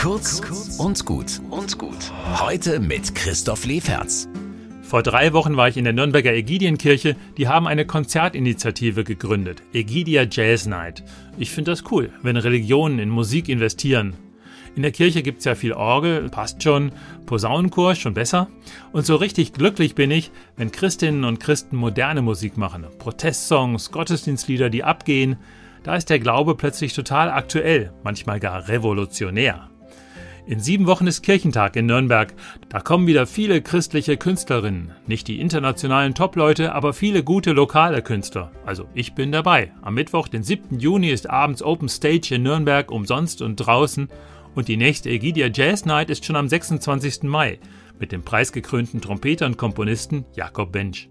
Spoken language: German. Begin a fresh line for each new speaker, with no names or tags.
Kurz und gut und gut. Heute mit Christoph Leferz.
Vor drei Wochen war ich in der Nürnberger Ägidienkirche. Die haben eine Konzertinitiative gegründet. Ägidia Jazz Night. Ich finde das cool, wenn Religionen in Musik investieren. In der Kirche gibt es ja viel Orgel, passt schon, Posaunenchor schon besser. Und so richtig glücklich bin ich, wenn Christinnen und Christen moderne Musik machen. Protestsongs, Gottesdienstlieder, die abgehen. Da ist der Glaube plötzlich total aktuell, manchmal gar revolutionär. In sieben Wochen ist Kirchentag in Nürnberg. Da kommen wieder viele christliche Künstlerinnen. Nicht die internationalen Top-Leute, aber viele gute lokale Künstler. Also ich bin dabei. Am Mittwoch, den 7. Juni, ist abends Open Stage in Nürnberg, umsonst und draußen. Und die nächste Egidia Jazz Night ist schon am 26. Mai mit dem preisgekrönten Trompeter und Komponisten Jakob Bench.